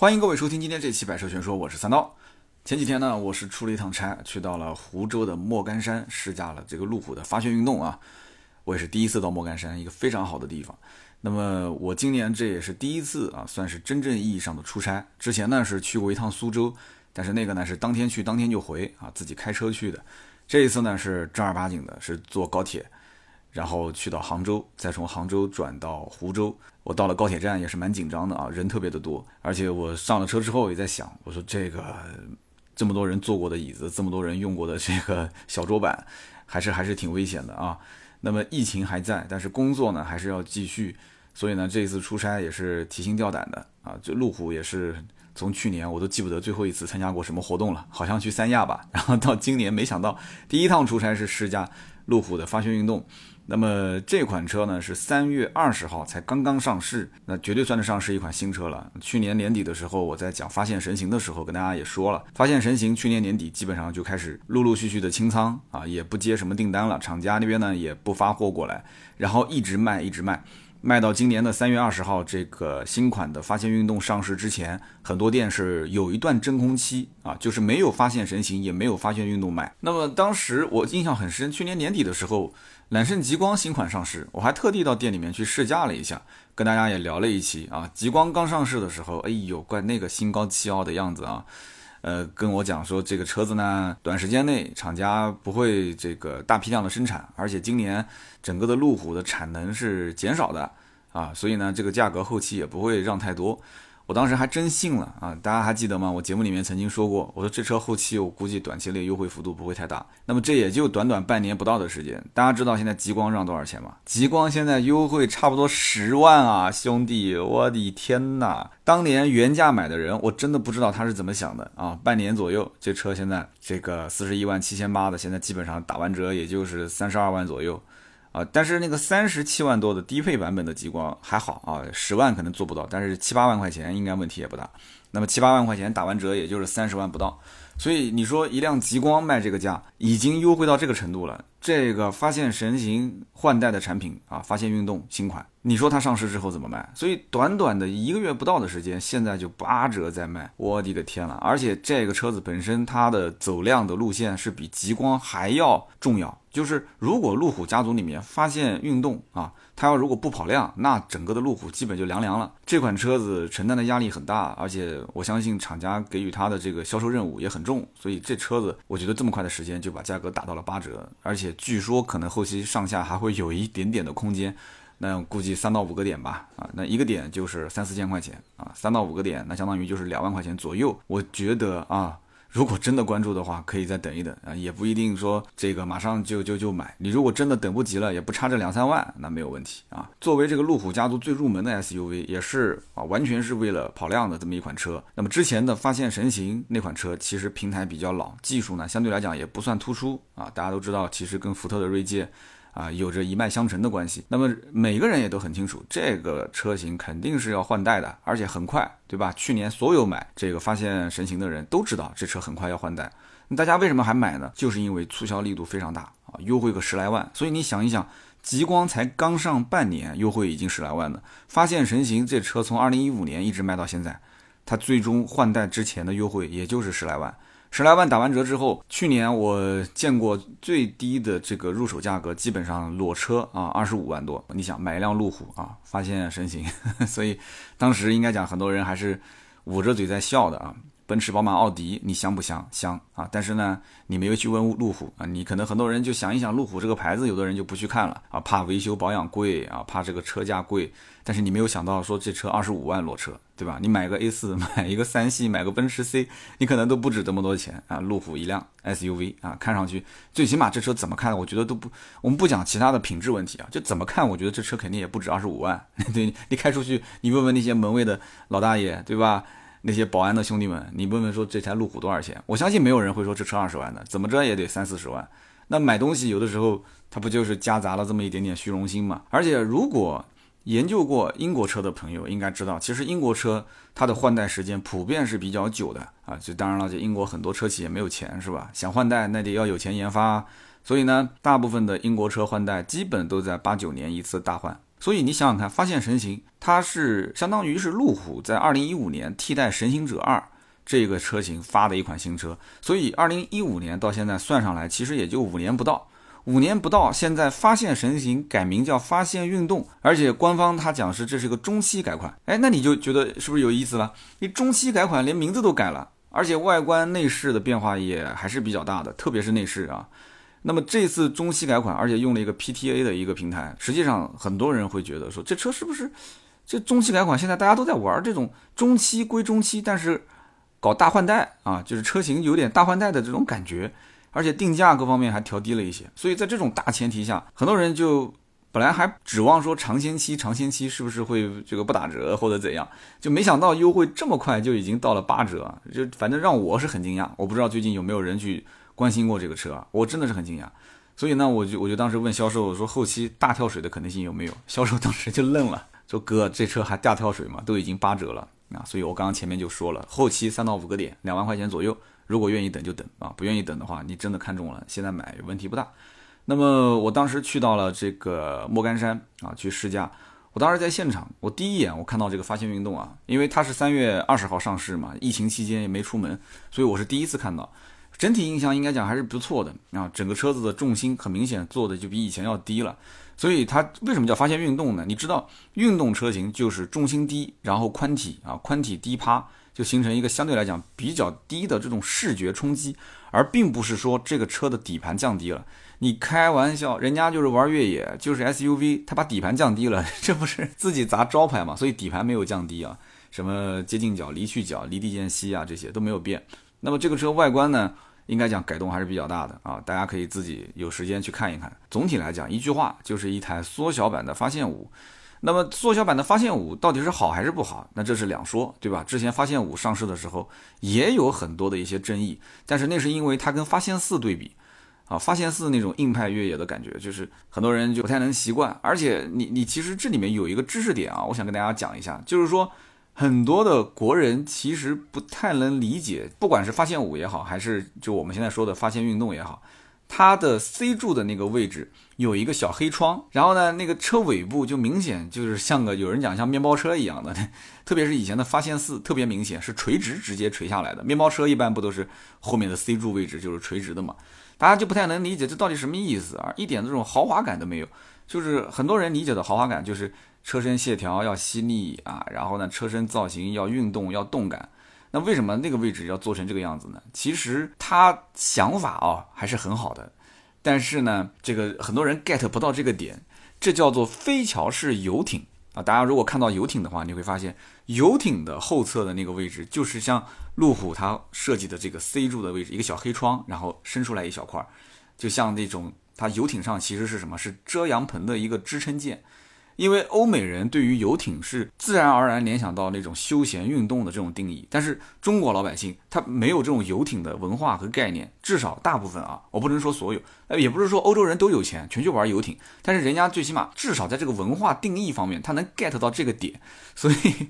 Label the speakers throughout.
Speaker 1: 欢迎各位收听今天这期《百车全说》，我是三刀。前几天呢，我是出了一趟差，去到了湖州的莫干山试驾了这个路虎的发现运动啊。我也是第一次到莫干山，一个非常好的地方。那么我今年这也是第一次啊，算是真正意义上的出差。之前呢是去过一趟苏州，但是那个呢是当天去当天就回啊，自己开车去的。这一次呢是正儿八经的，是坐高铁。然后去到杭州，再从杭州转到湖州。我到了高铁站也是蛮紧张的啊，人特别的多。而且我上了车之后也在想，我说这个这么多人坐过的椅子，这么多人用过的这个小桌板，还是还是挺危险的啊。那么疫情还在，但是工作呢还是要继续。所以呢，这一次出差也是提心吊胆的啊。这路虎也是从去年我都记不得最后一次参加过什么活动了，好像去三亚吧。然后到今年，没想到第一趟出差是试驾路虎的发炫运动。那么这款车呢是三月二十号才刚刚上市，那绝对算得上是一款新车了。去年年底的时候，我在讲发现神行的时候，跟大家也说了，发现神行去年年底基本上就开始陆陆续续的清仓啊，也不接什么订单了，厂家那边呢也不发货过来，然后一直卖一直卖。卖到今年的三月二十号，这个新款的发现运动上市之前，很多店是有一段真空期啊，就是没有发现神行，也没有发现运动卖。那么当时我印象很深，去年年底的时候，揽胜极光新款上市，我还特地到店里面去试驾了一下，跟大家也聊了一期啊。极光刚上市的时候，哎呦，怪那个心高气傲的样子啊。呃，跟我讲说这个车子呢，短时间内厂家不会这个大批量的生产，而且今年整个的路虎的产能是减少的啊，所以呢，这个价格后期也不会让太多。我当时还真信了啊！大家还记得吗？我节目里面曾经说过，我说这车后期我估计短期内优惠幅度不会太大。那么这也就短短半年不到的时间，大家知道现在极光让多少钱吗？极光现在优惠差不多十万啊，兄弟，我的天哪！当年原价买的人，我真的不知道他是怎么想的啊！半年左右，这车现在这个四十一万七千八的，现在基本上打完折也就是三十二万左右。啊，但是那个三十七万多的低配版本的极光还好啊，十万可能做不到，但是七八万块钱应该问题也不大。那么七八万块钱打完折也就是三十万不到，所以你说一辆极光卖这个价，已经优惠到这个程度了。这个发现神行换代的产品啊，发现运动新款，你说它上市之后怎么卖？所以短短的一个月不到的时间，现在就八折在卖，我的个天了！而且这个车子本身它的走量的路线是比极光还要重要。就是如果路虎家族里面发现运动啊，它要如果不跑量，那整个的路虎基本就凉凉了。这款车子承担的压力很大，而且我相信厂家给予它的这个销售任务也很重，所以这车子我觉得这么快的时间就把价格打到了八折，而且据说可能后期上下还会有一点点的空间，那估计三到五个点吧，啊，那一个点就是三四千块钱啊，三到五个点，那相当于就是两万块钱左右，我觉得啊。如果真的关注的话，可以再等一等啊，也不一定说这个马上就就就买。你如果真的等不及了，也不差这两三万，那没有问题啊。作为这个路虎家族最入门的 SUV，也是啊，完全是为了跑量的这么一款车。那么之前的发现神行那款车，其实平台比较老，技术呢相对来讲也不算突出啊。大家都知道，其实跟福特的锐界。啊，有着一脉相承的关系。那么每个人也都很清楚，这个车型肯定是要换代的，而且很快，对吧？去年所有买这个发现神行的人都知道，这车很快要换代。大家为什么还买呢？就是因为促销力度非常大啊，优惠个十来万。所以你想一想，极光才刚上半年，优惠已经十来万了。发现神行这车从二零一五年一直卖到现在，它最终换代之前的优惠也就是十来万。十来万打完折之后，去年我见过最低的这个入手价格，基本上裸车啊二十五万多。你想买一辆路虎啊，发现神行，所以当时应该讲很多人还是捂着嘴在笑的啊。奔驰、宝马、奥迪，你香不香？香啊！但是呢，你没有去问路虎啊，你可能很多人就想一想路虎这个牌子，有的人就不去看了啊，怕维修保养贵啊，怕这个车价贵。但是你没有想到说这车二十五万裸车，对吧？你买个 A 四，买一个三系，买个奔驰 C，你可能都不止这么多钱啊。路虎一辆 SUV 啊，看上去最起码这车怎么看，我觉得都不，我们不讲其他的品质问题啊，就怎么看，我觉得这车肯定也不止二十五万。对你开出去，你问问那些门卫的老大爷，对吧？那些保安的兄弟们，你问问说这台路虎多少钱？我相信没有人会说这车二十万的，怎么着也得三四十万。那买东西有的时候它不就是夹杂了这么一点点虚荣心嘛？而且如果研究过英国车的朋友应该知道，其实英国车它的换代时间普遍是比较久的啊。就当然了，这英国很多车企也没有钱是吧？想换代那得要有钱研发，所以呢，大部分的英国车换代基本都在八九年一次大换所以你想想看，发现神行它是相当于是路虎在二零一五年替代神行者二这个车型发的一款新车，所以二零一五年到现在算上来，其实也就五年不到。五年不到，现在发现神行改名叫发现运动，而且官方他讲是这是一个中期改款，哎，那你就觉得是不是有意思了？你中期改款连名字都改了，而且外观内饰的变化也还是比较大的，特别是内饰啊。那么这次中期改款，而且用了一个 PTA 的一个平台，实际上很多人会觉得说，这车是不是这中期改款？现在大家都在玩这种中期归中期，但是搞大换代啊，就是车型有点大换代的这种感觉，而且定价各方面还调低了一些。所以在这种大前提下，很多人就本来还指望说尝鲜期，尝鲜期是不是会这个不打折或者怎样，就没想到优惠这么快就已经到了八折，就反正让我是很惊讶。我不知道最近有没有人去。关心过这个车啊，我真的是很惊讶，所以呢，我就我就当时问销售我说后期大跳水的可能性有没有？销售当时就愣了，说哥这车还大跳水吗？都已经八折了啊！所以我刚刚前面就说了，后期三到五个点，两万块钱左右，如果愿意等就等啊，不愿意等的话，你真的看中了，现在买问题不大。那么我当时去到了这个莫干山啊去试驾，我当时在现场，我第一眼我看到这个发现运动啊，因为它是三月二十号上市嘛，疫情期间也没出门，所以我是第一次看到。整体印象应该讲还是不错的啊，整个车子的重心很明显做的就比以前要低了，所以它为什么叫发现运动呢？你知道运动车型就是重心低，然后宽体啊，宽体低趴，就形成一个相对来讲比较低的这种视觉冲击，而并不是说这个车的底盘降低了。你开玩笑，人家就是玩越野，就是 SUV，他把底盘降低了，这不是自己砸招牌嘛？所以底盘没有降低啊，什么接近角、离去角、离地间隙啊，这些都没有变。那么这个车外观呢？应该讲改动还是比较大的啊，大家可以自己有时间去看一看。总体来讲，一句话就是一台缩小版的发现五。那么缩小版的发现五到底是好还是不好？那这是两说，对吧？之前发现五上市的时候也有很多的一些争议，但是那是因为它跟发现四对比啊，发现四那种硬派越野的感觉，就是很多人就不太能习惯。而且你你其实这里面有一个知识点啊，我想跟大家讲一下，就是说。很多的国人其实不太能理解，不管是发现五也好，还是就我们现在说的发现运动也好，它的 C 柱的那个位置有一个小黑窗，然后呢，那个车尾部就明显就是像个有人讲像面包车一样的，特别是以前的发现四特别明显是垂直直接垂下来的，面包车一般不都是后面的 C 柱位置就是垂直的嘛？大家就不太能理解这到底什么意思啊，一点这种豪华感都没有，就是很多人理解的豪华感就是。车身线条要细腻啊，然后呢，车身造型要运动要动感。那为什么那个位置要做成这个样子呢？其实他想法啊还是很好的，但是呢，这个很多人 get 不到这个点。这叫做飞桥式游艇啊！大家如果看到游艇的话，你会发现游艇的后侧的那个位置就是像路虎它设计的这个 C 柱的位置，一个小黑窗，然后伸出来一小块，就像那种它游艇上其实是什么？是遮阳棚的一个支撑件。因为欧美人对于游艇是自然而然联想到那种休闲运动的这种定义，但是中国老百姓他没有这种游艇的文化和概念，至少大部分啊，我不能说所有，呃，也不是说欧洲人都有钱全去玩游艇，但是人家最起码至少在这个文化定义方面，他能 get 到这个点，所以。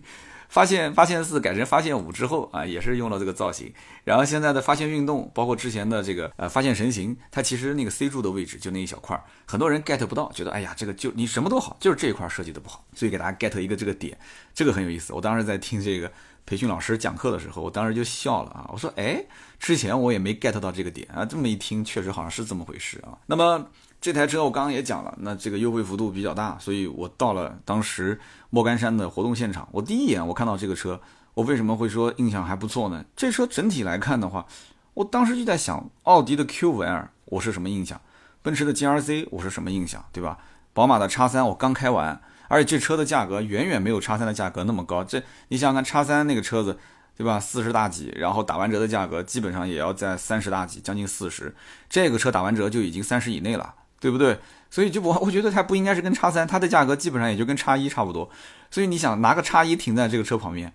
Speaker 1: 发现发现四改成发现五之后啊，也是用了这个造型。然后现在的发现运动，包括之前的这个呃发现神行，它其实那个 C 柱的位置就那一小块，很多人 get 不到，觉得哎呀这个就你什么都好，就是这一块设计的不好。所以给大家 get 一个这个点，这个很有意思。我当时在听这个培训老师讲课的时候，我当时就笑了啊，我说哎，之前我也没 get 到这个点啊，这么一听确实好像是这么回事啊。那么。这台车我刚刚也讲了，那这个优惠幅度比较大，所以我到了当时莫干山的活动现场，我第一眼我看到这个车，我为什么会说印象还不错呢？这车整体来看的话，我当时就在想，奥迪的 Q5L 我是什么印象？奔驰的 GRC 我是什么印象？对吧？宝马的 x 三我刚开完，而且这车的价格远远没有 x 三的价格那么高。这你想想看，，x 三那个车子，对吧？四十大几，然后打完折的价格基本上也要在三十大几，将近四十。这个车打完折就已经三十以内了。对不对？所以就我我觉得它不应该是跟叉三，它的价格基本上也就跟叉一差不多。所以你想拿个叉一停在这个车旁边，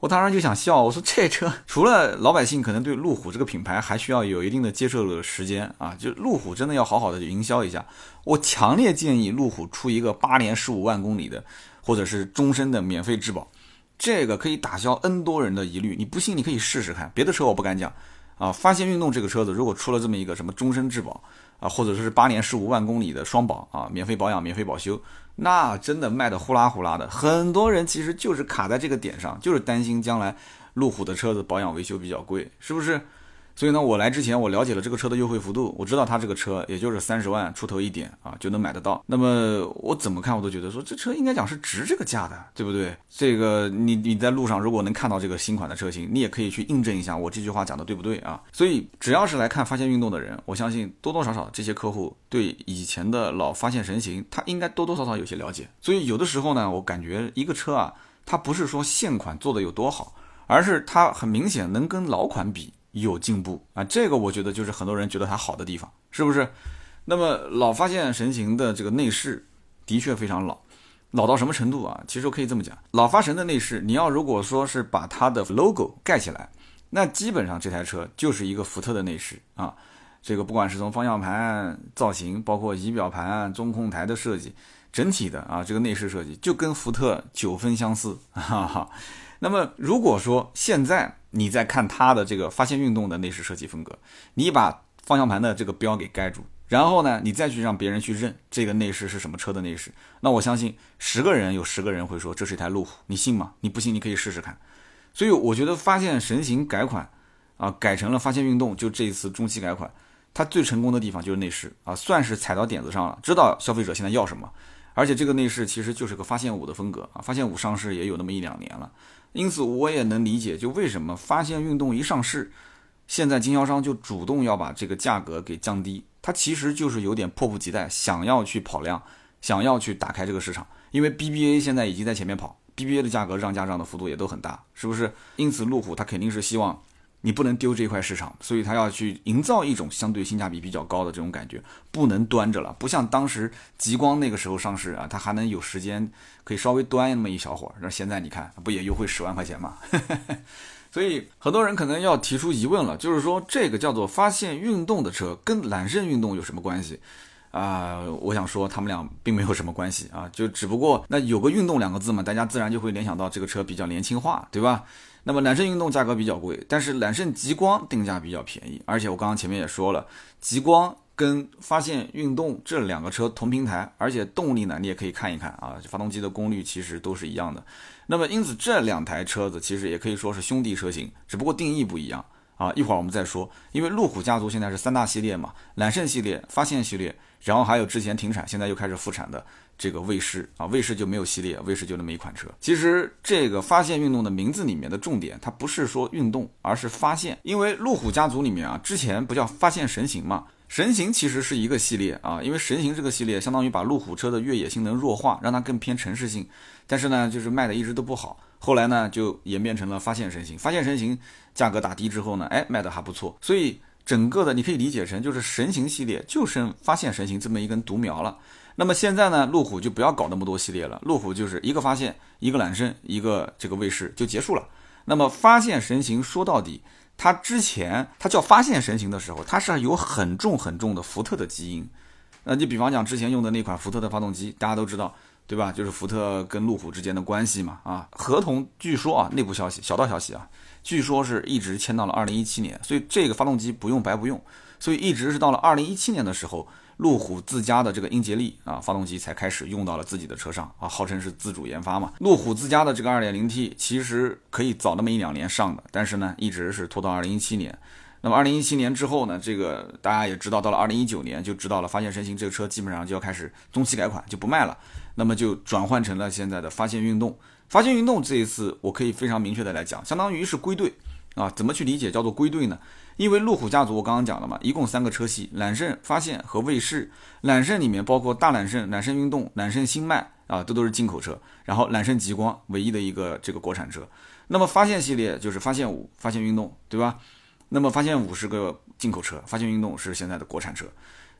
Speaker 1: 我当然就想笑。我说这车除了老百姓可能对路虎这个品牌还需要有一定的接受的时间啊，就路虎真的要好好的营销一下。我强烈建议路虎出一个八年十五万公里的，或者是终身的免费质保，这个可以打消 N 多人的疑虑。你不信你可以试试看，别的车我不敢讲。啊，发现运动这个车子如果出了这么一个什么终身质保啊，或者说是八年十五万公里的双保啊，免费保养、免费保修，那真的卖的呼啦呼啦的。很多人其实就是卡在这个点上，就是担心将来路虎的车子保养维修比较贵，是不是？所以呢，我来之前我了解了这个车的优惠幅度，我知道它这个车也就是三十万出头一点啊就能买得到。那么我怎么看我都觉得说这车应该讲是值这个价的，对不对？这个你你在路上如果能看到这个新款的车型，你也可以去印证一下我这句话讲的对不对啊？所以只要是来看发现运动的人，我相信多多少少这些客户对以前的老发现神行，他应该多多少少有些了解。所以有的时候呢，我感觉一个车啊，它不是说现款做的有多好，而是它很明显能跟老款比。有进步啊，这个我觉得就是很多人觉得它好的地方，是不是？那么老发现神行的这个内饰的确非常老，老到什么程度啊？其实我可以这么讲，老发神的内饰，你要如果说是把它的 logo 盖起来，那基本上这台车就是一个福特的内饰啊。这个不管是从方向盘造型，包括仪表盘、中控台的设计，整体的啊这个内饰设计就跟福特九分相似，哈哈。那么如果说现在，你再看它的这个发现运动的内饰设计风格，你把方向盘的这个标给盖住，然后呢，你再去让别人去认这个内饰是什么车的内饰，那我相信十个人有十个人会说这是一台路虎，你信吗？你不信你可以试试看。所以我觉得发现神行改款啊，改成了发现运动，就这一次中期改款，它最成功的地方就是内饰啊，算是踩到点子上了，知道消费者现在要什么，而且这个内饰其实就是个发现五的风格啊，发现五上市也有那么一两年了。因此，我也能理解，就为什么发现运动一上市，现在经销商就主动要把这个价格给降低，它其实就是有点迫不及待，想要去跑量，想要去打开这个市场。因为 BBA 现在已经在前面跑，BBA 的价格让价让的幅度也都很大，是不是？因此，路虎它肯定是希望。你不能丢这块市场，所以他要去营造一种相对性价比比较高的这种感觉，不能端着了。不像当时极光那个时候上市啊，它还能有时间可以稍微端那么一小会儿。那现在你看，不也优惠十万块钱吗？所以很多人可能要提出疑问了，就是说这个叫做发现运动的车跟揽胜运动有什么关系啊？我想说他们俩并没有什么关系啊，就只不过那有个运动两个字嘛，大家自然就会联想到这个车比较年轻化，对吧？那么揽胜运动价格比较贵，但是揽胜极光定价比较便宜，而且我刚刚前面也说了，极光跟发现运动这两个车同平台，而且动力呢你也可以看一看啊，发动机的功率其实都是一样的。那么因此这两台车子其实也可以说是兄弟车型，只不过定义不一样啊。一会儿我们再说，因为路虎家族现在是三大系列嘛，揽胜系列、发现系列，然后还有之前停产，现在又开始复产的。这个卫士啊，卫士就没有系列，卫士就那么一款车。其实这个发现运动的名字里面的重点，它不是说运动，而是发现。因为路虎家族里面啊，之前不叫发现神行嘛，神行其实是一个系列啊。因为神行这个系列相当于把路虎车的越野性能弱化，让它更偏城市性。但是呢，就是卖的一直都不好。后来呢，就演变成了发现神行。发现神行价格打低之后呢，哎，卖的还不错。所以整个的你可以理解成就是神行系列就剩发现神行这么一根独苗了。那么现在呢，路虎就不要搞那么多系列了，路虎就是一个发现，一个揽胜，一个这个卫士就结束了。那么发现神行说到底，它之前它叫发现神行的时候，它是有很重很重的福特的基因。那你比方讲之前用的那款福特的发动机，大家都知道，对吧？就是福特跟路虎之间的关系嘛，啊，合同据说啊，内部消息，小道消息啊，据说是一直签到了二零一七年，所以这个发动机不用白不用，所以一直是到了二零一七年的时候。路虎自家的这个英杰利啊，发动机才开始用到了自己的车上啊，号称是自主研发嘛。路虎自家的这个 2.0T 其实可以早那么一两年上的，但是呢，一直是拖到2017年。那么2017年之后呢，这个大家也知道，到了2019年就知道了，发现神行这个车基本上就要开始中期改款，就不卖了。那么就转换成了现在的发现运动。发现运动这一次，我可以非常明确的来讲，相当于是归队啊。怎么去理解叫做归队呢？因为路虎家族，我刚刚讲了嘛，一共三个车系：揽胜、发现和卫士。揽胜里面包括大揽胜、揽胜运动、揽胜星脉啊，这都是进口车。然后揽胜极光唯一的一个这个国产车。那么发现系列就是发现五、发现运动，对吧？那么发现五是个进口车，发现运动是现在的国产车。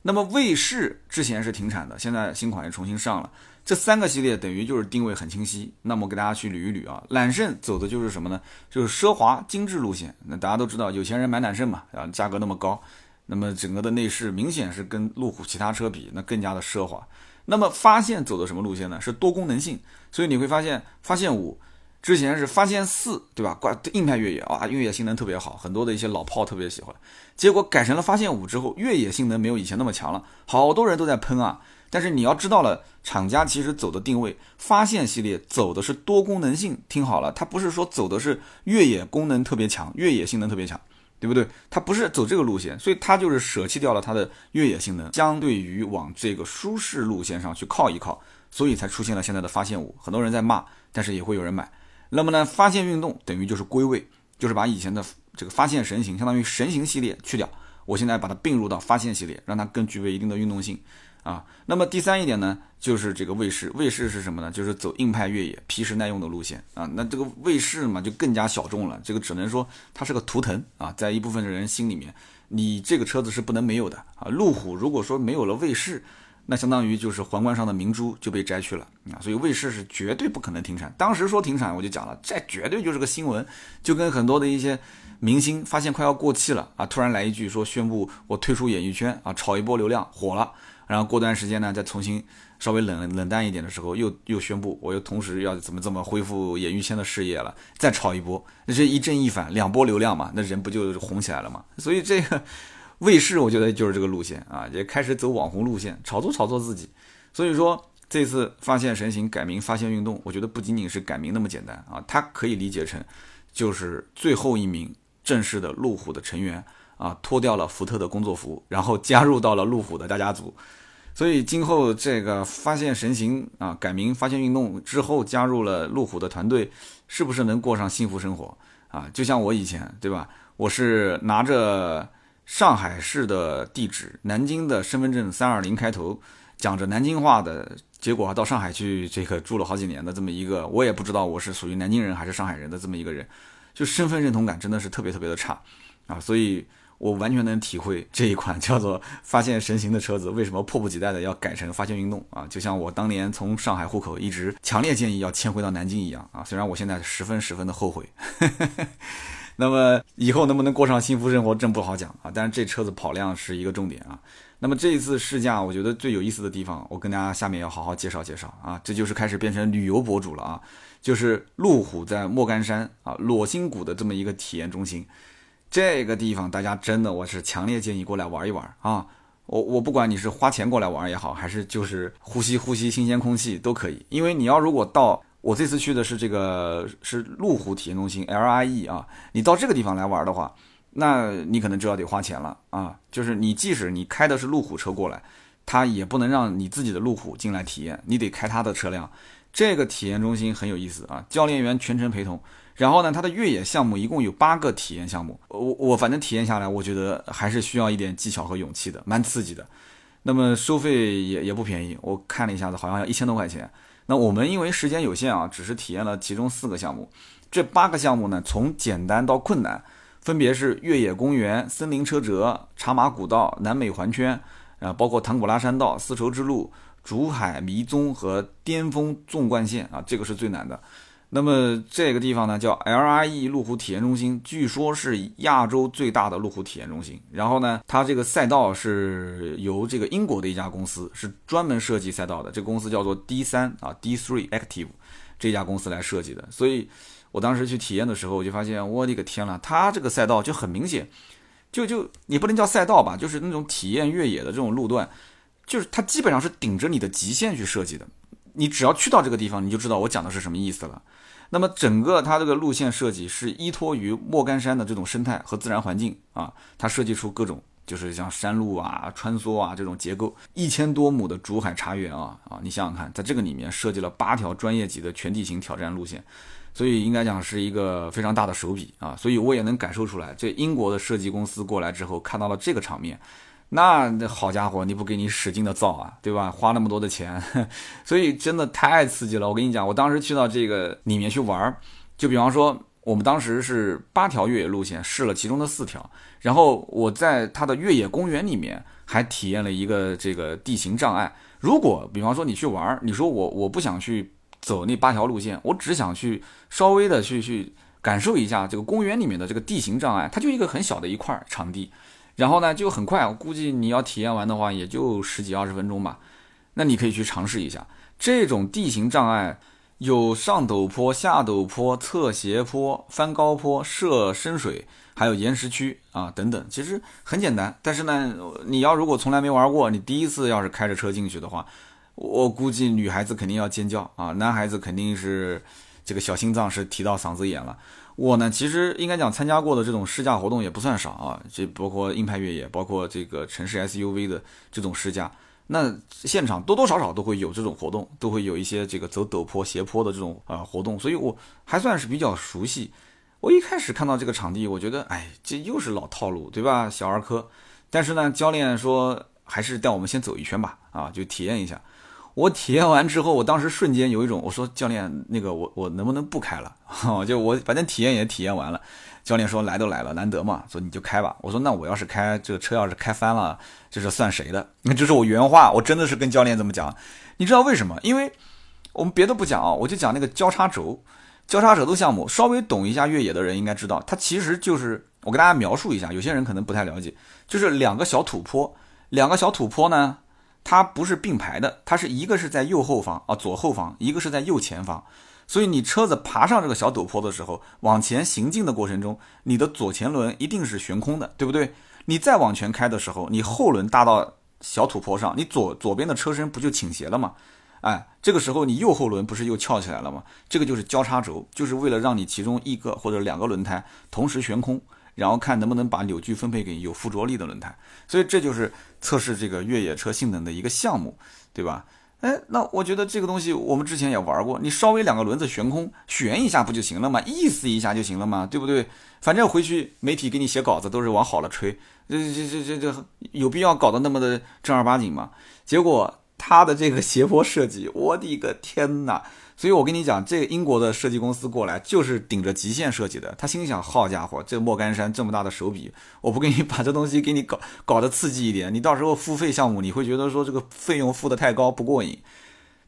Speaker 1: 那么卫士之前是停产的，现在新款也重新上了。这三个系列等于就是定位很清晰。那么给大家去捋一捋啊，揽胜走的就是什么呢？就是奢华精致路线。那大家都知道，有钱人买揽胜嘛，啊，价格那么高，那么整个的内饰明显是跟路虎其他车比，那更加的奢华。那么发现走的什么路线呢？是多功能性。所以你会发现，发现五之前是发现四，对吧？挂硬派越野啊，越野性能特别好，很多的一些老炮特别喜欢。结果改成了发现五之后，越野性能没有以前那么强了，好多人都在喷啊。但是你要知道了，厂家其实走的定位，发现系列走的是多功能性。听好了，它不是说走的是越野功能特别强，越野性能特别强，对不对？它不是走这个路线，所以它就是舍弃掉了它的越野性能，相对于往这个舒适路线上去靠一靠，所以才出现了现在的发现五。很多人在骂，但是也会有人买。那么呢，发现运动等于就是归位，就是把以前的这个发现神行，相当于神行系列去掉，我现在把它并入到发现系列，让它更具备一定的运动性啊。那么第三一点呢，就是这个卫士，卫士是什么呢？就是走硬派越野、皮实耐用的路线啊。那这个卫士嘛，就更加小众了，这个只能说它是个图腾啊，在一部分的人心里面，你这个车子是不能没有的啊。路虎如果说没有了卫士，那相当于就是皇冠上的明珠就被摘去了啊，所以卫士是绝对不可能停产。当时说停产，我就讲了，这绝对就是个新闻，就跟很多的一些明星发现快要过气了啊，突然来一句说宣布我退出演艺圈啊，炒一波流量火了，然后过段时间呢再重新稍微冷冷淡一点的时候，又又宣布我又同时要怎么怎么恢复演艺圈的事业了，再炒一波，那这一正一反两波流量嘛，那人不就红起来了嘛？所以这个。卫视我觉得就是这个路线啊，也开始走网红路线，炒作炒作自己。所以说这次发现神行改名发现运动，我觉得不仅仅是改名那么简单啊，它可以理解成就是最后一名正式的路虎的成员啊，脱掉了福特的工作服，然后加入到了路虎的大家族。所以今后这个发现神行啊改名发现运动之后加入了路虎的团队，是不是能过上幸福生活啊？就像我以前对吧，我是拿着。上海市的地址，南京的身份证三二零开头，讲着南京话的，结果到上海去这个住了好几年的这么一个，我也不知道我是属于南京人还是上海人的这么一个人，就身份认同感真的是特别特别的差啊，所以我完全能体会这一款 叫做发现神行的车子为什么迫不及待的要改成发现运动啊，就像我当年从上海户口一直强烈建议要迁回到南京一样啊，虽然我现在十分十分的后悔。那么以后能不能过上幸福生活，真不好讲啊！但是这车子跑量是一个重点啊。那么这一次试驾，我觉得最有意思的地方，我跟大家下面要好好介绍介绍啊。这就是开始变成旅游博主了啊，就是路虎在莫干山啊裸心谷的这么一个体验中心。这个地方大家真的我是强烈建议过来玩一玩啊！我我不管你是花钱过来玩也好，还是就是呼吸呼吸新鲜空气都可以，因为你要如果到。我这次去的是这个是路虎体验中心 LIE 啊，你到这个地方来玩的话，那你可能就要得花钱了啊。就是你即使你开的是路虎车过来，他也不能让你自己的路虎进来体验，你得开他的车辆。这个体验中心很有意思啊，教练员全程陪同。然后呢，它的越野项目一共有八个体验项目，我我反正体验下来，我觉得还是需要一点技巧和勇气的，蛮刺激的。那么收费也也不便宜，我看了一下子，好像要一千多块钱。那我们因为时间有限啊，只是体验了其中四个项目。这八个项目呢，从简单到困难，分别是越野公园、森林车辙、茶马古道、南美环圈，啊，包括唐古拉山道、丝绸之路、竹海迷踪和巅峰纵贯线啊，这个是最难的。那么这个地方呢，叫 LRE 路虎体验中心，据说是亚洲最大的路虎体验中心。然后呢，它这个赛道是由这个英国的一家公司，是专门设计赛道的。这个公司叫做 D3 啊，D3 Active 这家公司来设计的。所以我当时去体验的时候，我就发现，我的个天呐，它这个赛道就很明显，就就你不能叫赛道吧，就是那种体验越野的这种路段，就是它基本上是顶着你的极限去设计的。你只要去到这个地方，你就知道我讲的是什么意思了。那么整个它这个路线设计是依托于莫干山的这种生态和自然环境啊，它设计出各种就是像山路啊、穿梭啊这种结构，一千多亩的竹海茶园啊啊，你想想看，在这个里面设计了八条专业级的全地形挑战路线，所以应该讲是一个非常大的手笔啊，所以我也能感受出来，这英国的设计公司过来之后看到了这个场面。那好家伙，你不给你使劲的造啊，对吧？花那么多的钱，所以真的太刺激了。我跟你讲，我当时去到这个里面去玩儿，就比方说，我们当时是八条越野路线，试了其中的四条，然后我在它的越野公园里面还体验了一个这个地形障碍。如果比方说你去玩儿，你说我我不想去走那八条路线，我只想去稍微的去去感受一下这个公园里面的这个地形障碍，它就一个很小的一块场地。然后呢，就很快，我估计你要体验完的话，也就十几二十分钟吧。那你可以去尝试一下这种地形障碍，有上陡坡、下陡坡、侧斜坡、翻高坡、涉深水，还有岩石区啊等等。其实很简单，但是呢，你要如果从来没玩过，你第一次要是开着车进去的话，我估计女孩子肯定要尖叫啊，男孩子肯定是这个小心脏是提到嗓子眼了。我呢，其实应该讲参加过的这种试驾活动也不算少啊，这包括硬派越野，包括这个城市 SUV 的这种试驾。那现场多多少少都会有这种活动，都会有一些这个走陡坡、斜坡的这种啊活动，所以我还算是比较熟悉。我一开始看到这个场地，我觉得，哎，这又是老套路，对吧？小儿科。但是呢，教练说还是带我们先走一圈吧，啊，就体验一下。我体验完之后，我当时瞬间有一种，我说教练，那个我我能不能不开了？就我反正体验也体验完了。教练说来都来了，难得嘛，说你就开吧。我说那我要是开这个车要是开翻了，这是算谁的？那这是我原话，我真的是跟教练这么讲。你知道为什么？因为我们别的不讲啊，我就讲那个交叉轴，交叉轴的项目，稍微懂一下越野的人应该知道，它其实就是我给大家描述一下，有些人可能不太了解，就是两个小土坡，两个小土坡呢，它不是并排的，它是一个是在右后方啊左后方，一个是在右前方。所以你车子爬上这个小陡坡的时候，往前行进的过程中，你的左前轮一定是悬空的，对不对？你再往前开的时候，你后轮搭到小土坡上，你左左边的车身不就倾斜了吗？哎，这个时候你右后轮不是又翘起来了吗？这个就是交叉轴，就是为了让你其中一个或者两个轮胎同时悬空，然后看能不能把扭矩分配给有附着力的轮胎。所以这就是测试这个越野车性能的一个项目，对吧？哎，那我觉得这个东西我们之前也玩过，你稍微两个轮子悬空悬一下不就行了吗？意思一下就行了嘛，对不对？反正回去媒体给你写稿子都是往好了吹，这这这这这有必要搞得那么的正儿八经吗？结果它的这个斜坡设计，我的个天哪！所以我跟你讲，这英国的设计公司过来就是顶着极限设计的。他心想：好家伙，这莫干山这么大的手笔，我不给你把这东西给你搞搞得刺激一点，你到时候付费项目你会觉得说这个费用付的太高不过瘾。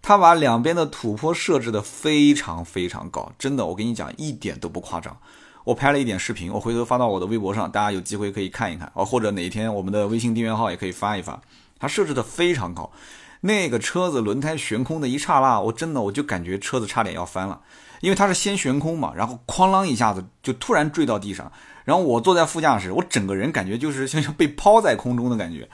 Speaker 1: 他把两边的土坡设置的非常非常高，真的，我跟你讲一点都不夸张。我拍了一点视频，我回头发到我的微博上，大家有机会可以看一看啊，或者哪一天我们的微信订阅号也可以发一发。它设置的非常高。那个车子轮胎悬空的一刹那，我真的我就感觉车子差点要翻了，因为它是先悬空嘛，然后哐啷一下子就突然坠到地上，然后我坐在副驾驶，我整个人感觉就是像像被抛在空中的感觉。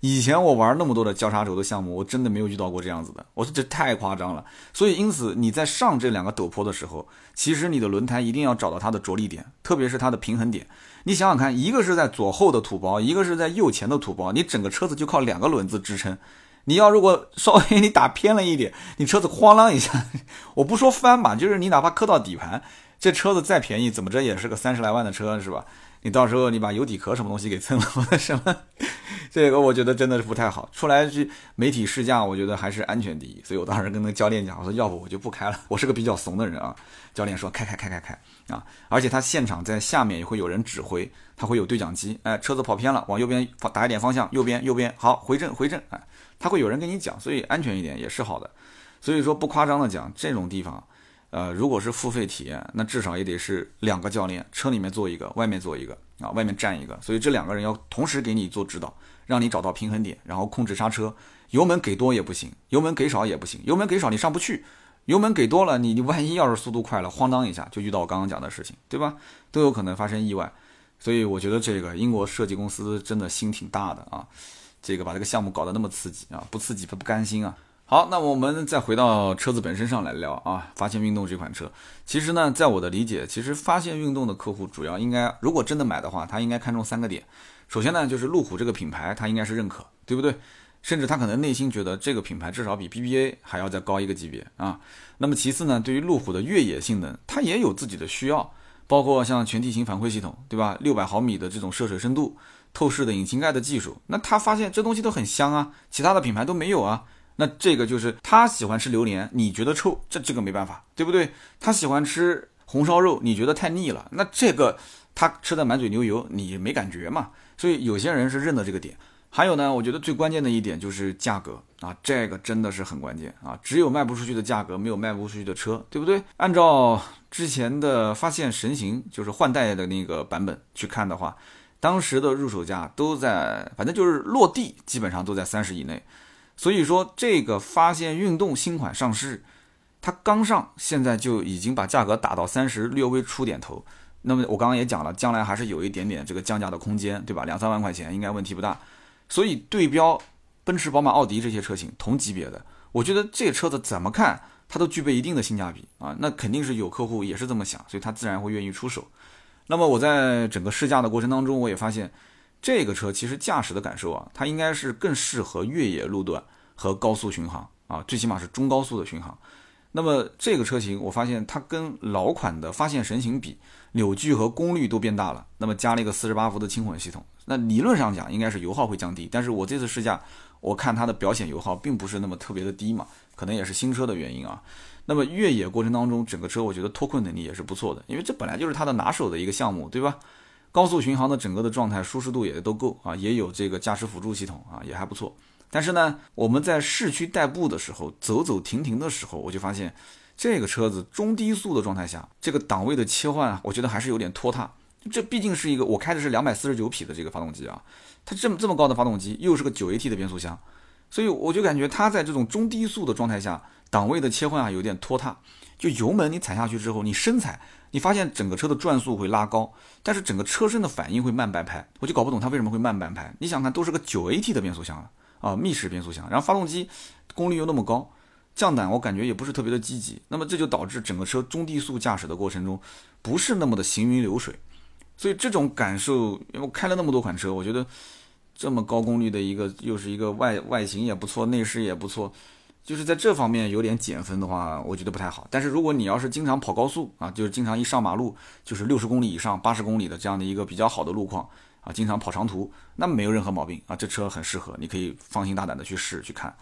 Speaker 1: 以前我玩那么多的交叉轴的项目，我真的没有遇到过这样子的，我说这太夸张了。所以因此你在上这两个陡坡的时候，其实你的轮胎一定要找到它的着力点，特别是它的平衡点。你想想看，一个是在左后的土包，一个是在右前的土包，你整个车子就靠两个轮子支撑。你要如果稍微你打偏了一点，你车子哐啷一下，我不说翻吧，就是你哪怕磕到底盘，这车子再便宜，怎么着也是个三十来万的车，是吧？你到时候你把油底壳什么东西给蹭了，什么，这个我觉得真的是不太好。出来去媒体试驾，我觉得还是安全第一。所以我当时跟那个教练讲，我说要不我就不开了，我是个比较怂的人啊。教练说开开开开开啊，而且他现场在下面也会有人指挥，他会有对讲机，哎，车子跑偏了，往右边打一点方向，右边右边好回正回正，哎。他会有人跟你讲，所以安全一点也是好的。所以说不夸张的讲，这种地方，呃，如果是付费体验，那至少也得是两个教练，车里面坐一个，外面坐一个啊，外面站一个。所以这两个人要同时给你做指导，让你找到平衡点，然后控制刹车，油门给多也不行，油门给少也不行，油门给少你上不去，油门给多了你你万一要是速度快了，哐当一下就遇到我刚刚讲的事情，对吧？都有可能发生意外。所以我觉得这个英国设计公司真的心挺大的啊。这个把这个项目搞得那么刺激啊，不刺激他不甘心啊。好，那我们再回到车子本身上来聊啊。发现运动这款车，其实呢，在我的理解，其实发现运动的客户主要应该，如果真的买的话，他应该看中三个点。首先呢，就是路虎这个品牌，他应该是认可，对不对？甚至他可能内心觉得这个品牌至少比 BBA 还要再高一个级别啊。那么其次呢，对于路虎的越野性能，它也有自己的需要，包括像全地形反馈系统，对吧？六百毫米的这种涉水深度。透视的引擎盖的技术，那他发现这东西都很香啊，其他的品牌都没有啊。那这个就是他喜欢吃榴莲，你觉得臭，这这个没办法，对不对？他喜欢吃红烧肉，你觉得太腻了，那这个他吃的满嘴牛油，你没感觉嘛？所以有些人是认的这个点。还有呢，我觉得最关键的一点就是价格啊，这个真的是很关键啊。只有卖不出去的价格，没有卖不出去的车，对不对？按照之前的发现神行，就是换代的那个版本去看的话。当时的入手价都在，反正就是落地基本上都在三十以内，所以说这个发现运动新款上市，它刚上，现在就已经把价格打到三十，略微出点头。那么我刚刚也讲了，将来还是有一点点这个降价的空间，对吧？两三万块钱应该问题不大。所以对标奔驰、宝马、奥迪这些车型同级别的，我觉得这车子怎么看它都具备一定的性价比啊。那肯定是有客户也是这么想，所以他自然会愿意出手。那么我在整个试驾的过程当中，我也发现这个车其实驾驶的感受啊，它应该是更适合越野路段和高速巡航啊，最起码是中高速的巡航。那么这个车型，我发现它跟老款的发现神行比。扭矩和功率都变大了，那么加了一个四十八伏的轻混系统，那理论上讲应该是油耗会降低，但是我这次试驾，我看它的表显油耗并不是那么特别的低嘛，可能也是新车的原因啊。那么越野过程当中，整个车我觉得脱困能力也是不错的，因为这本来就是它的拿手的一个项目，对吧？高速巡航的整个的状态舒适度也都够啊，也有这个驾驶辅助系统啊，也还不错。但是呢，我们在市区代步的时候，走走停停的时候，我就发现。这个车子中低速的状态下，这个档位的切换啊，我觉得还是有点拖沓。这毕竟是一个我开的是两百四十九匹的这个发动机啊，它这么这么高的发动机，又是个九 AT 的变速箱，所以我就感觉它在这种中低速的状态下，档位的切换啊有点拖沓。就油门你踩下去之后，你深踩，你发现整个车的转速会拉高，但是整个车身的反应会慢半拍，我就搞不懂它为什么会慢半拍。你想看，都是个九 AT 的变速箱了啊，密室变速箱，然后发动机功率又那么高。降档我感觉也不是特别的积极，那么这就导致整个车中低速驾驶的过程中不是那么的行云流水，所以这种感受，因为我开了那么多款车，我觉得这么高功率的一个，又是一个外外形也不错，内饰也不错，就是在这方面有点减分的话，我觉得不太好。但是如果你要是经常跑高速啊，就是经常一上马路就是六十公里以上、八十公里的这样的一个比较好的路况啊，经常跑长途，那没有任何毛病啊，这车很适合，你可以放心大胆的去试去看。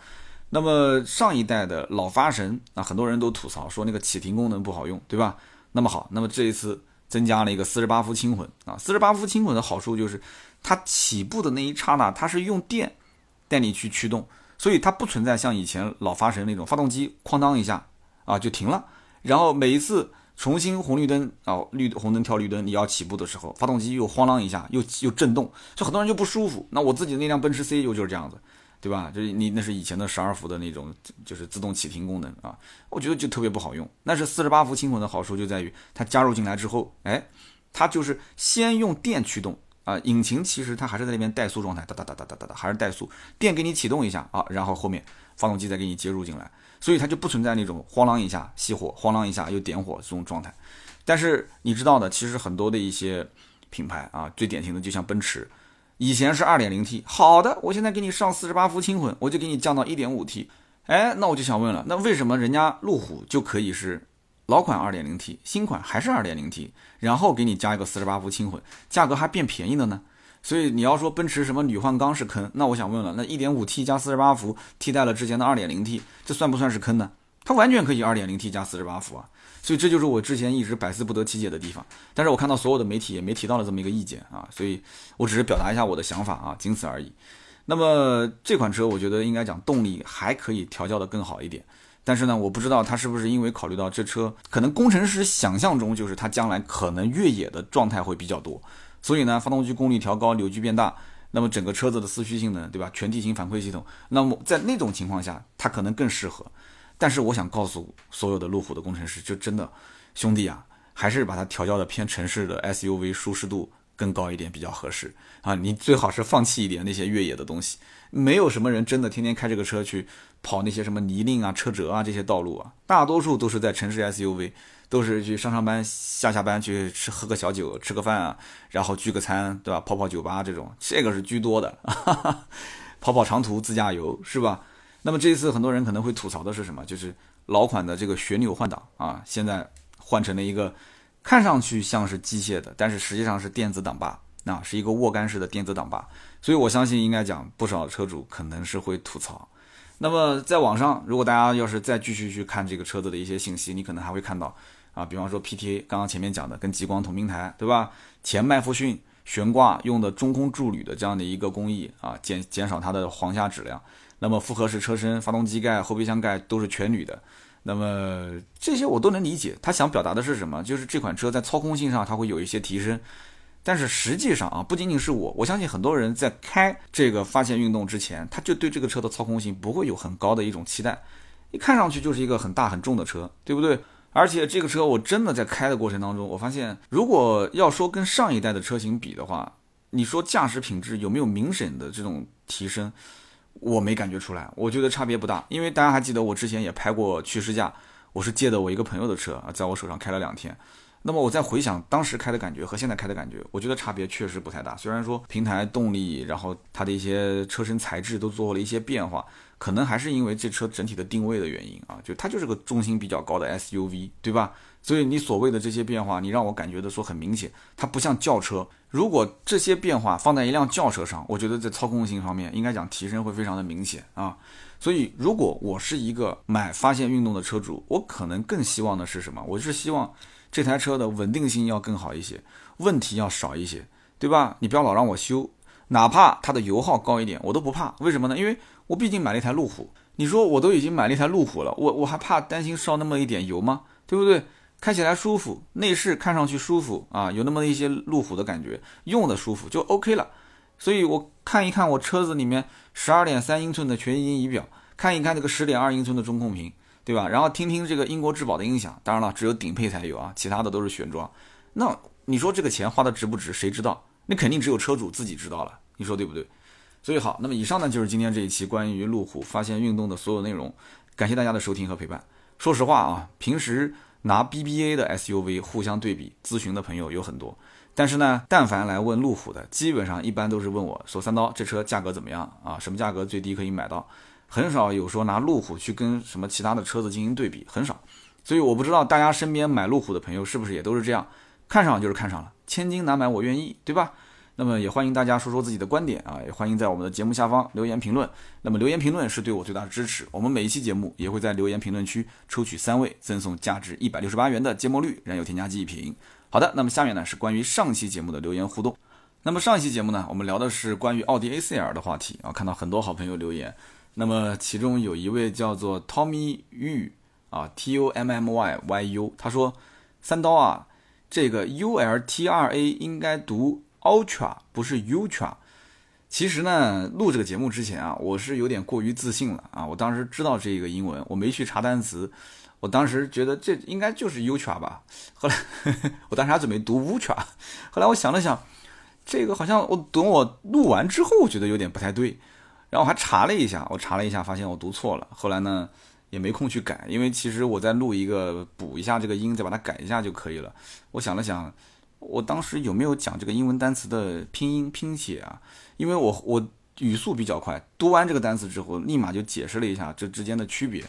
Speaker 1: 那么上一代的老发神啊，很多人都吐槽说那个启停功能不好用，对吧？那么好，那么这一次增加了一个四十八伏轻混啊，四十八伏轻混的好处就是它起步的那一刹那，它是用电带你去驱动，所以它不存在像以前老发神那种发动机哐当一下啊就停了，然后每一次重新红绿灯啊绿红灯跳绿灯你要起步的时候，发动机又哐啷一下又又震动，就很多人就不舒服。那我自己那辆奔驰 C 就就是这样子。对吧？就是你那是以前的十二伏的那种，就是自动启停功能啊，我觉得就特别不好用。但是四十八伏轻混的好处就在于它加入进来之后，哎，它就是先用电驱动啊，引擎其实它还是在那边怠速状态，哒哒哒哒哒哒哒，还是怠速，电给你启动一下啊，然后后面发动机再给你接入进来，所以它就不存在那种哐啷一下熄火，哐啷一下又点火这种状态。但是你知道的，其实很多的一些品牌啊，最典型的就像奔驰。以前是二点零 T，好的，我现在给你上四十八伏轻混，我就给你降到一点五 T。哎，那我就想问了，那为什么人家路虎就可以是老款二点零 T，新款还是二点零 T，然后给你加一个四十八伏轻混，价格还变便宜了呢？所以你要说奔驰什么铝换钢是坑，那我想问了，那一点五 T 加四十八伏替代了之前的二点零 T，这算不算是坑呢？它完全可以二点零 T 加四十八伏啊。所以这就是我之前一直百思不得其解的地方，但是我看到所有的媒体也没提到了这么一个意见啊，所以我只是表达一下我的想法啊，仅此而已。那么这款车我觉得应该讲动力还可以调教的更好一点，但是呢，我不知道它是不是因为考虑到这车可能工程师想象中就是它将来可能越野的状态会比较多，所以呢，发动机功率调高，扭矩变大，那么整个车子的四驱性能，对吧？全地形反馈系统，那么在那种情况下，它可能更适合。但是我想告诉所有的路虎的工程师，就真的，兄弟啊，还是把它调教的偏城市的 SUV 舒适度更高一点比较合适啊！你最好是放弃一点那些越野的东西，没有什么人真的天天开这个车去跑那些什么泥泞啊、车辙啊这些道路啊，大多数都是在城市 SUV，都是去上上班、下下班去吃喝个小酒、吃个饭啊，然后聚个餐，对吧？泡泡酒吧这种，这个是居多的，跑跑长途自驾游是吧？那么这一次很多人可能会吐槽的是什么？就是老款的这个旋钮换挡啊，现在换成了一个看上去像是机械的，但是实际上是电子挡把，啊，是一个握杆式的电子挡把。所以我相信应该讲不少车主可能是会吐槽。那么在网上，如果大家要是再继续去看这个车子的一些信息，你可能还会看到啊，比方说 PTA 刚刚前面讲的跟极光同平台，对吧？前麦弗逊悬挂用的中空铸铝的这样的一个工艺啊，减减少它的簧下质量。那么复合式车身、发动机盖、后备箱盖都是全铝的，那么这些我都能理解。他想表达的是什么？就是这款车在操控性上它会有一些提升，但是实际上啊，不仅仅是我，我相信很多人在开这个发现运动之前，他就对这个车的操控性不会有很高的一种期待，一看上去就是一个很大很重的车，对不对？而且这个车我真的在开的过程当中，我发现如果要说跟上一代的车型比的话，你说驾驶品质有没有明显的这种提升？我没感觉出来，我觉得差别不大。因为大家还记得我之前也拍过去试驾，我是借的我一个朋友的车啊，在我手上开了两天。那么我再回想当时开的感觉和现在开的感觉，我觉得差别确实不太大。虽然说平台动力，然后它的一些车身材质都做了一些变化，可能还是因为这车整体的定位的原因啊，就它就是个重心比较高的 SUV，对吧？所以你所谓的这些变化，你让我感觉的说很明显，它不像轿车。如果这些变化放在一辆轿车上，我觉得在操控性方面应该讲提升会非常的明显啊。所以如果我是一个买发现运动的车主，我可能更希望的是什么？我是希望。这台车的稳定性要更好一些，问题要少一些，对吧？你不要老让我修，哪怕它的油耗高一点，我都不怕。为什么呢？因为我毕竟买了一台路虎。你说我都已经买了一台路虎了，我我还怕担心烧那么一点油吗？对不对？开起来舒服，内饰看上去舒服啊，有那么一些路虎的感觉，用的舒服就 OK 了。所以我看一看我车子里面十二点三英寸的全液晶仪表，看一看这个十点二英寸的中控屏。对吧？然后听听这个英国质保的音响，当然了，只有顶配才有啊，其他的都是选装。那你说这个钱花的值不值？谁知道？那肯定只有车主自己知道了。你说对不对？所以好，那么以上呢就是今天这一期关于路虎发现运动的所有内容。感谢大家的收听和陪伴。说实话啊，平时拿 BBA 的 SUV 互相对比咨询的朋友有很多，但是呢，但凡来问路虎的，基本上一般都是问我说三刀这车价格怎么样啊？什么价格最低可以买到？很少有说拿路虎去跟什么其他的车子进行对比，很少，所以我不知道大家身边买路虎的朋友是不是也都是这样，看上就是看上了，千金难买我愿意，对吧？那么也欢迎大家说说自己的观点啊，也欢迎在我们的节目下方留言评论。那么留言评论是对我最大的支持，我们每一期节目也会在留言评论区抽取三位，赠送价值一百六十八元的芥末绿燃油添加剂一瓶。好的，那么下面呢是关于上期节目的留言互动。那么上一期节目呢，我们聊的是关于奥迪 A4L 的话题啊，看到很多好朋友留言。那么其中有一位叫做 Tommy Yu 啊，T O M M Y Y U，他说：“三刀啊，这个 U L T R A 应该读 Ultra，不是 Ultra。其实呢，录这个节目之前啊，我是有点过于自信了啊。我当时知道这个英文，我没去查单词，我当时觉得这应该就是 Ultra 吧。后来 我当时还准备读 Ultra，后来我想了想，这个好像我等我录完之后，我觉得有点不太对。”然后我还查了一下，我查了一下，发现我读错了。后来呢，也没空去改，因为其实我在录一个，补一下这个音，再把它改一下就可以了。我想了想，我当时有没有讲这个英文单词的拼音拼写啊？因为我我语速比较快，读完这个单词之后，立马就解释了一下这之间的区别。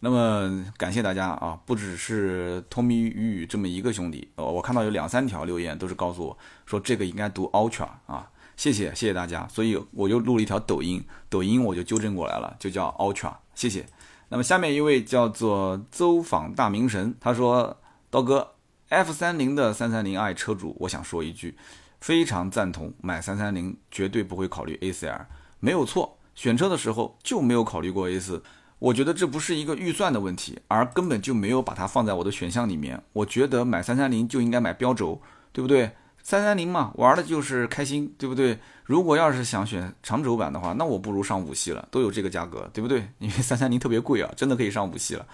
Speaker 1: 那么感谢大家啊，不只是托米语这么一个兄弟，呃，我看到有两三条留言都是告诉我说这个应该读 ultra 啊。谢谢谢谢大家，所以我就录了一条抖音，抖音我就纠正过来了，就叫 Ultra，谢谢。那么下面一位叫做走访大明神，他说：刀哥，F 三零的三三零 i 车主，我想说一句，非常赞同买三三零，绝对不会考虑 A 四 L，没有错，选车的时候就没有考虑过 A 四，我觉得这不是一个预算的问题，而根本就没有把它放在我的选项里面。我觉得买三三零就应该买标轴，对不对？三三零嘛，玩的就是开心，对不对？如果要是想选长轴版的话，那我不如上五系了，都有这个价格，对不对？因为三三零特别贵啊，真的可以上五系了。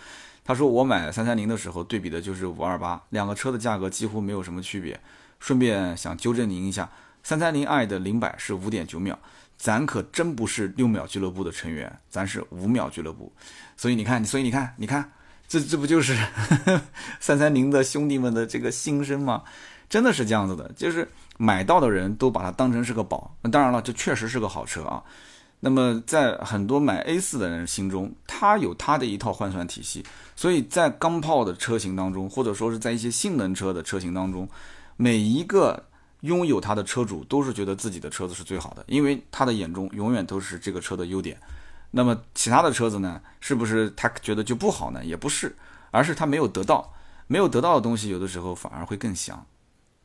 Speaker 1: 他说我买三三零的时候对比的就是五二八，两个车的价格几乎没有什么区别。顺便想纠正您一下，三三零 i 的零百是五点九秒，咱可真不是六秒俱乐部的成员，咱是五秒俱乐部。所以你看，所以你看，你看，这这不就是 三三零的兄弟们的这个心声吗？真的是这样子的，就是买到的人都把它当成是个宝。那当然了，这确实是个好车啊。那么在很多买 A 四的人心中，它有它的一套换算体系。所以在钢炮的车型当中，或者说是在一些性能车的车型当中，每一个拥有它的车主都是觉得自己的车子是最好的，因为他的眼中永远都是这个车的优点。那么其他的车子呢，是不是他觉得就不好呢？也不是，而是他没有得到，没有得到的东西，有的时候反而会更香。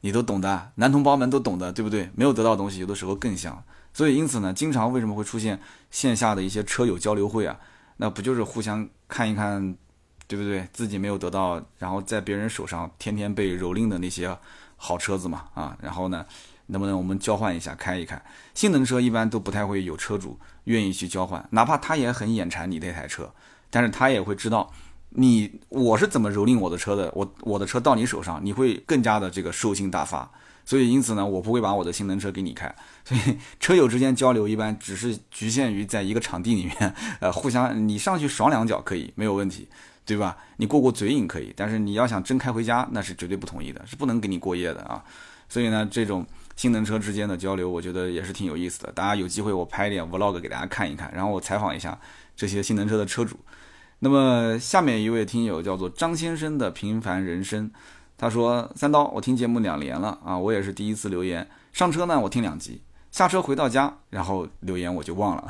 Speaker 1: 你都懂的，男同胞们都懂的，对不对？没有得到的东西，有的时候更香。所以因此呢，经常为什么会出现线下的一些车友交流会啊？那不就是互相看一看，对不对？自己没有得到，然后在别人手上天天被蹂躏的那些好车子嘛？啊，然后呢，能不能我们交换一下，开一开？性能车一般都不太会有车主愿意去交换，哪怕他也很眼馋你那台车，但是他也会知道你我是怎么蹂躏我的车的，我我的车到你手上，你会更加的这个兽性大发。所以因此呢，我不会把我的性能车给你开。所以车友之间交流一般只是局限于在一个场地里面，呃，互相你上去爽两脚可以没有问题，对吧？你过过嘴瘾可以，但是你要想真开回家，那是绝对不同意的，是不能给你过夜的啊。所以呢，这种性能车之间的交流，我觉得也是挺有意思的。大家有机会我拍一点 vlog 给大家看一看，然后我采访一下这些性能车的车主。那么下面一位听友叫做张先生的平凡人生。他说：“三刀，我听节目两年了啊，我也是第一次留言。上车呢，我听两集；下车回到家，然后留言我就忘了。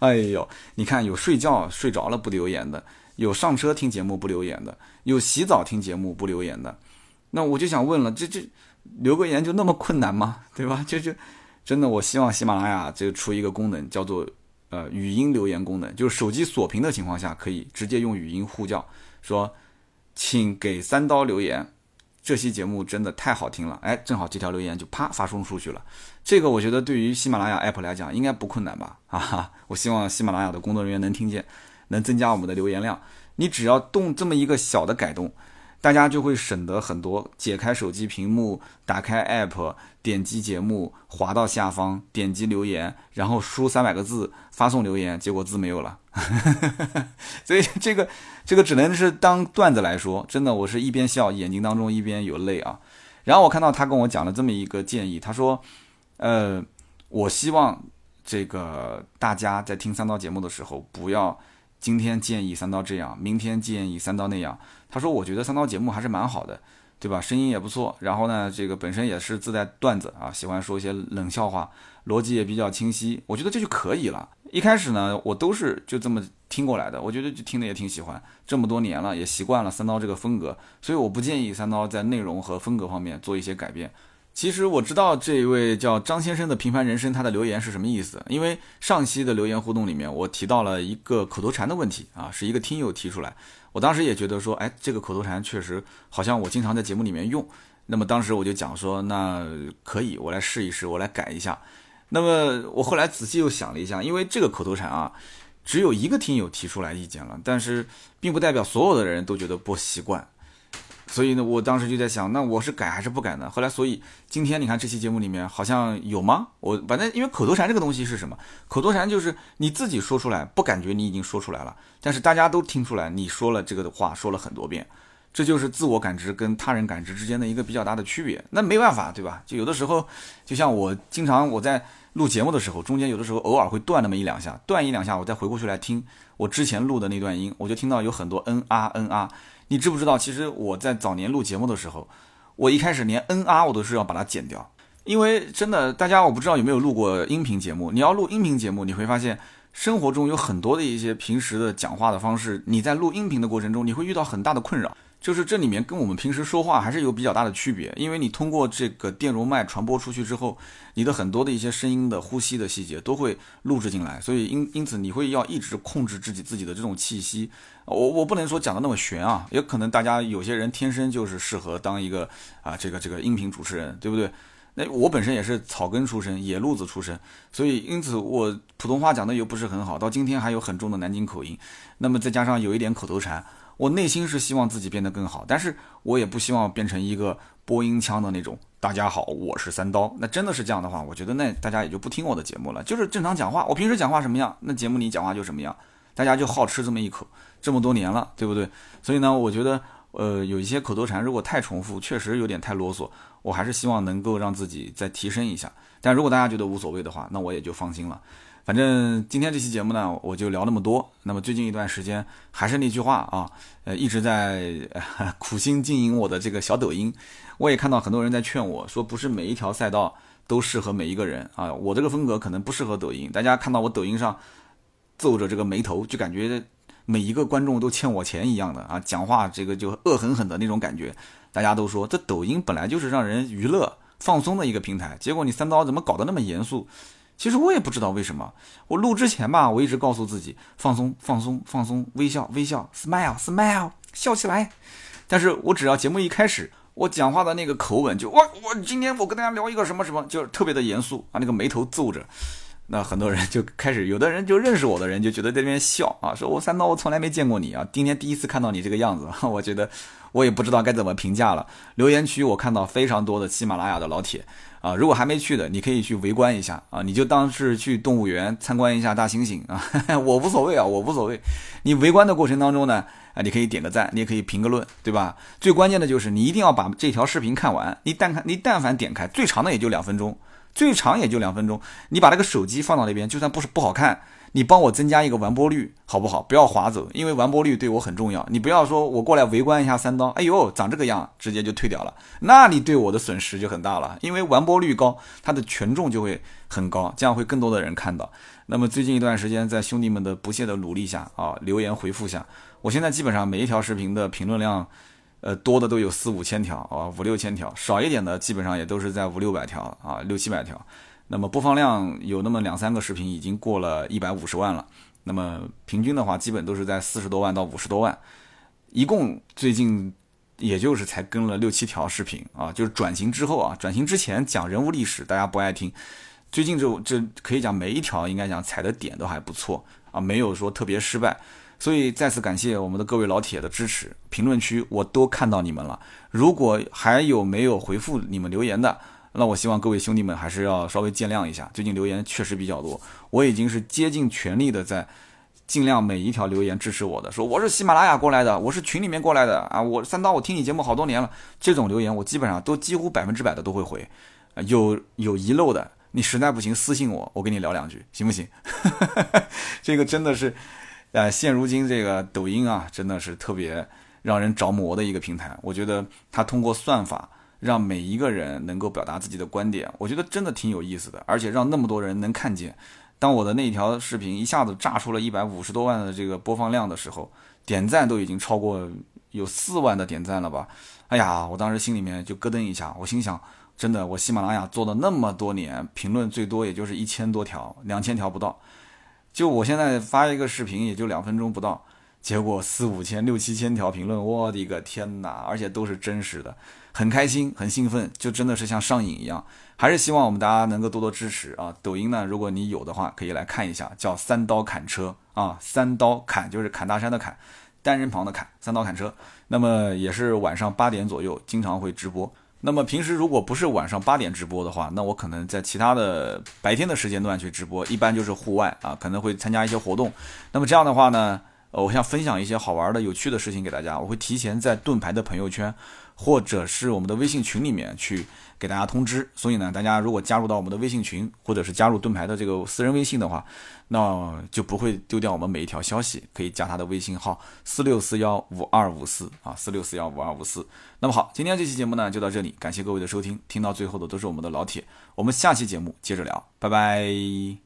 Speaker 1: 哎呦，你看有睡觉睡着了不留言的，有上车听节目不留言的，有洗澡听节目不留言的。那我就想问了，这这留个言就那么困难吗？对吧？就就真的，我希望喜马拉雅这出一个功能，叫做呃语音留言功能，就是手机锁屏的情况下，可以直接用语音呼叫说。”请给三刀留言，这期节目真的太好听了，哎，正好这条留言就啪发送出去了。这个我觉得对于喜马拉雅 app 来讲应该不困难吧？啊，我希望喜马拉雅的工作人员能听见，能增加我们的留言量。你只要动这么一个小的改动。大家就会省得很多，解开手机屏幕，打开 app，点击节目，滑到下方，点击留言，然后输三百个字发送留言，结果字没有了。所以这个这个只能是当段子来说，真的，我是一边笑，眼睛当中一边有泪啊。然后我看到他跟我讲了这么一个建议，他说，呃，我希望这个大家在听三刀节目的时候，不要今天建议三刀这样，明天建议三刀那样。他说：“我觉得三刀节目还是蛮好的，对吧？声音也不错，然后呢，这个本身也是自带段子啊，喜欢说一些冷笑话，逻辑也比较清晰。我觉得这就可以了。一开始呢，我都是就这么听过来的，我觉得就听的也挺喜欢。这么多年了，也习惯了三刀这个风格，所以我不建议三刀在内容和风格方面做一些改变。其实我知道这一位叫张先生的平凡人生，他的留言是什么意思？因为上期的留言互动里面，我提到了一个口头禅的问题啊，是一个听友提出来。”我当时也觉得说，哎，这个口头禅确实好像我经常在节目里面用。那么当时我就讲说，那可以，我来试一试，我来改一下。那么我后来仔细又想了一下，因为这个口头禅啊，只有一个听友提出来意见了，但是并不代表所有的人都觉得不习惯。所以呢，我当时就在想，那我是改还是不改呢？后来，所以今天你看这期节目里面好像有吗？我反正因为口头禅这个东西是什么？口头禅就是你自己说出来，不感觉你已经说出来了，但是大家都听出来你说了这个的话，说了很多遍，这就是自我感知跟他人感知之间的一个比较大的区别。那没办法，对吧？就有的时候，就像我经常我在录节目的时候，中间有的时候偶尔会断那么一两下，断一两下，我再回过去来听我之前录的那段音，我就听到有很多嗯啊嗯啊。你知不知道？其实我在早年录节目的时候，我一开始连嗯啊我都是要把它剪掉，因为真的，大家我不知道有没有录过音频节目。你要录音频节目，你会发现生活中有很多的一些平时的讲话的方式，你在录音频的过程中，你会遇到很大的困扰。就是这里面跟我们平时说话还是有比较大的区别，因为你通过这个电容麦传播出去之后，你的很多的一些声音的呼吸的细节都会录制进来，所以因因此你会要一直控制自己自己的这种气息。我我不能说讲的那么玄啊，也可能大家有些人天生就是适合当一个啊这个这个音频主持人，对不对？那我本身也是草根出身，野路子出身，所以因此我普通话讲的又不是很好，到今天还有很重的南京口音，那么再加上有一点口头禅。我内心是希望自己变得更好，但是我也不希望变成一个播音腔的那种。大家好，我是三刀。那真的是这样的话，我觉得那大家也就不听我的节目了。就是正常讲话，我平时讲话什么样，那节目里讲话就什么样。大家就好吃这么一口，这么多年了，对不对？所以呢，我觉得，呃，有一些口头禅如果太重复，确实有点太啰嗦。我还是希望能够让自己再提升一下。但如果大家觉得无所谓的话，那我也就放心了。反正今天这期节目呢，我就聊那么多。那么最近一段时间，还是那句话啊，呃，一直在 苦心经营我的这个小抖音。我也看到很多人在劝我说，不是每一条赛道都适合每一个人啊。我这个风格可能不适合抖音。大家看到我抖音上皱着这个眉头，就感觉每一个观众都欠我钱一样的啊，讲话这个就恶狠狠的那种感觉。大家都说这抖音本来就是让人娱乐放松的一个平台，结果你三刀怎么搞得那么严肃？其实我也不知道为什么，我录之前吧，我一直告诉自己放松、放松、放松，微笑、微笑，smile、smile，笑起来。但是我只要节目一开始，我讲话的那个口吻就，我我今天我跟大家聊一个什么什么，就是特别的严肃啊，那个眉头皱着。那很多人就开始，有的人就认识我的人就觉得在那边笑啊，说我三刀我从来没见过你啊，今天第一次看到你这个样子，我觉得我也不知道该怎么评价了。留言区我看到非常多的喜马拉雅的老铁啊，如果还没去的，你可以去围观一下啊，你就当是去动物园参观一下大猩猩啊，我无所谓啊，我无所谓。你围观的过程当中呢，啊，你可以点个赞，你也可以评个论，对吧？最关键的就是你一定要把这条视频看完，你但看你但凡点开，最长的也就两分钟。最长也就两分钟，你把那个手机放到那边，就算不是不好看，你帮我增加一个完播率，好不好？不要划走，因为完播率对我很重要。你不要说我过来围观一下三刀，哎呦，长这个样，直接就退掉了，那你对我的损失就很大了。因为完播率高，它的权重就会很高，这样会更多的人看到。那么最近一段时间，在兄弟们的不懈的努力下啊，留言回复下，我现在基本上每一条视频的评论量。呃，多的都有四五千条啊，五六千条，少一点的基本上也都是在五六百条啊，六七百条。那么播放量有那么两三个视频已经过了一百五十万了。那么平均的话，基本都是在四十多万到五十多万。一共最近也就是才更了六七条视频啊，就是转型之后啊，转型之前讲人物历史大家不爱听，最近这这可以讲每一条应该讲踩的点都还不错啊，没有说特别失败。所以再次感谢我们的各位老铁的支持，评论区我都看到你们了。如果还有没有回复你们留言的，那我希望各位兄弟们还是要稍微见谅一下。最近留言确实比较多，我已经是竭尽全力的在尽量每一条留言支持我的，说我是喜马拉雅过来的，我是群里面过来的啊，我三刀我听你节目好多年了，这种留言我基本上都几乎百分之百的都会回，有有遗漏的，你实在不行私信我，我跟你聊两句，行不行？这个真的是。呃，现如今这个抖音啊，真的是特别让人着魔的一个平台。我觉得它通过算法让每一个人能够表达自己的观点，我觉得真的挺有意思的，而且让那么多人能看见。当我的那条视频一下子炸出了一百五十多万的这个播放量的时候，点赞都已经超过有四万的点赞了吧？哎呀，我当时心里面就咯噔一下，我心想，真的，我喜马拉雅做了那么多年，评论最多也就是一千多条，两千条不到。就我现在发一个视频，也就两分钟不到，结果四五千、六七千条评论，我的个天哪！而且都是真实的，很开心，很兴奋，就真的是像上瘾一样。还是希望我们大家能够多多支持啊！抖音呢，如果你有的话，可以来看一下，叫三刀砍车啊，三刀砍就是砍大山的砍，单人旁的砍，三刀砍车。那么也是晚上八点左右，经常会直播。那么平时如果不是晚上八点直播的话，那我可能在其他的白天的时间段去直播，一般就是户外啊，可能会参加一些活动。那么这样的话呢，我想分享一些好玩的、有趣的事情给大家，我会提前在盾牌的朋友圈或者是我们的微信群里面去。给大家通知，所以呢，大家如果加入到我们的微信群，或者是加入盾牌的这个私人微信的话，那就不会丢掉我们每一条消息。可以加他的微信号四六四幺五二五四啊，四六四幺五二五四。那么好，今天这期节目呢就到这里，感谢各位的收听，听到最后的都是我们的老铁，我们下期节目接着聊，拜拜。